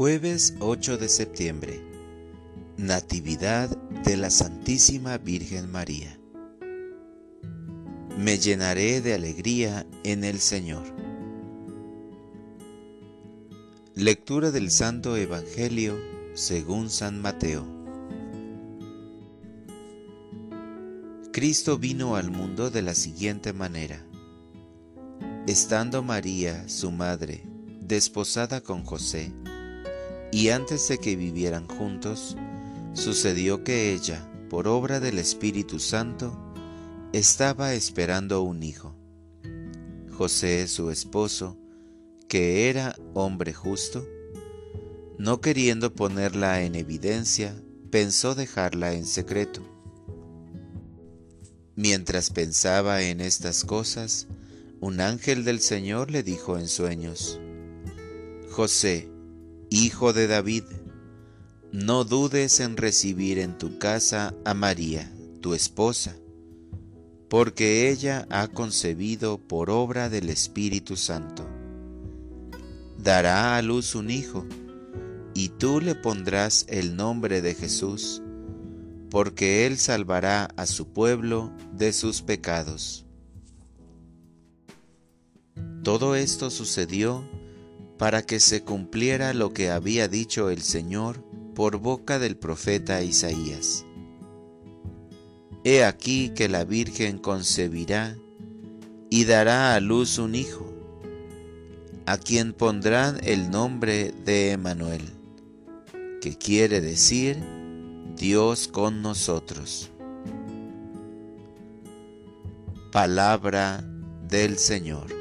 Jueves 8 de septiembre. Natividad de la Santísima Virgen María. Me llenaré de alegría en el Señor. Lectura del Santo Evangelio según San Mateo. Cristo vino al mundo de la siguiente manera. Estando María, su madre, desposada con José, y antes de que vivieran juntos, sucedió que ella, por obra del Espíritu Santo, estaba esperando un hijo. José, su esposo, que era hombre justo, no queriendo ponerla en evidencia, pensó dejarla en secreto. Mientras pensaba en estas cosas, un ángel del Señor le dijo en sueños, José, Hijo de David, no dudes en recibir en tu casa a María, tu esposa, porque ella ha concebido por obra del Espíritu Santo. Dará a luz un hijo, y tú le pondrás el nombre de Jesús, porque él salvará a su pueblo de sus pecados. Todo esto sucedió para que se cumpliera lo que había dicho el Señor por boca del profeta Isaías. He aquí que la Virgen concebirá y dará a luz un hijo, a quien pondrán el nombre de Emanuel, que quiere decir Dios con nosotros. Palabra del Señor.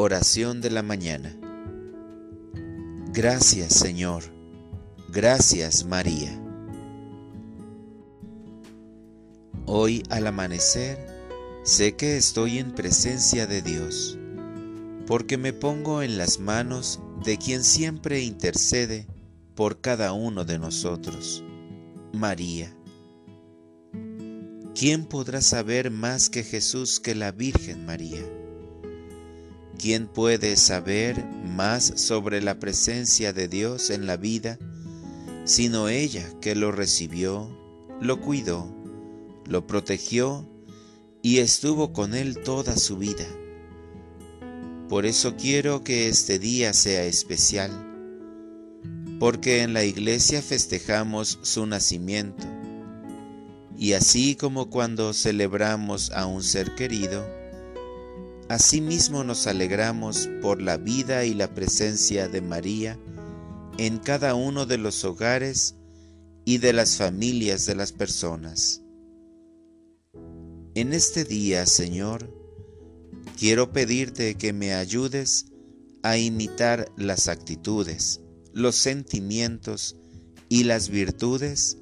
Oración de la mañana. Gracias Señor. Gracias María. Hoy al amanecer sé que estoy en presencia de Dios, porque me pongo en las manos de quien siempre intercede por cada uno de nosotros, María. ¿Quién podrá saber más que Jesús que la Virgen María? ¿Quién puede saber más sobre la presencia de Dios en la vida sino ella que lo recibió, lo cuidó, lo protegió y estuvo con él toda su vida? Por eso quiero que este día sea especial, porque en la iglesia festejamos su nacimiento, y así como cuando celebramos a un ser querido, Asimismo nos alegramos por la vida y la presencia de María en cada uno de los hogares y de las familias de las personas. En este día, Señor, quiero pedirte que me ayudes a imitar las actitudes, los sentimientos y las virtudes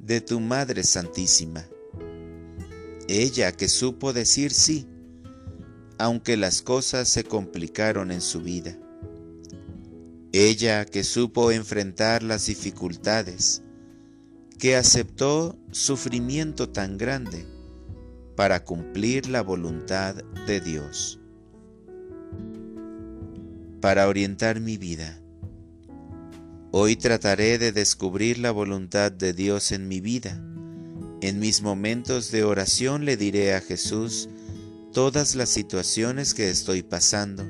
de tu Madre Santísima. Ella que supo decir sí aunque las cosas se complicaron en su vida. Ella que supo enfrentar las dificultades, que aceptó sufrimiento tan grande para cumplir la voluntad de Dios. Para orientar mi vida, hoy trataré de descubrir la voluntad de Dios en mi vida. En mis momentos de oración le diré a Jesús, todas las situaciones que estoy pasando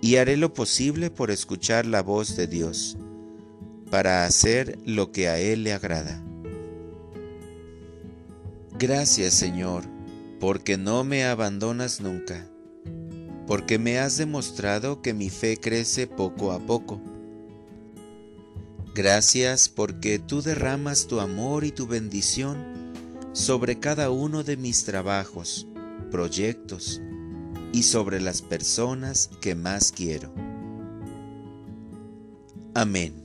y haré lo posible por escuchar la voz de Dios para hacer lo que a Él le agrada. Gracias Señor, porque no me abandonas nunca, porque me has demostrado que mi fe crece poco a poco. Gracias porque tú derramas tu amor y tu bendición sobre cada uno de mis trabajos proyectos y sobre las personas que más quiero. Amén.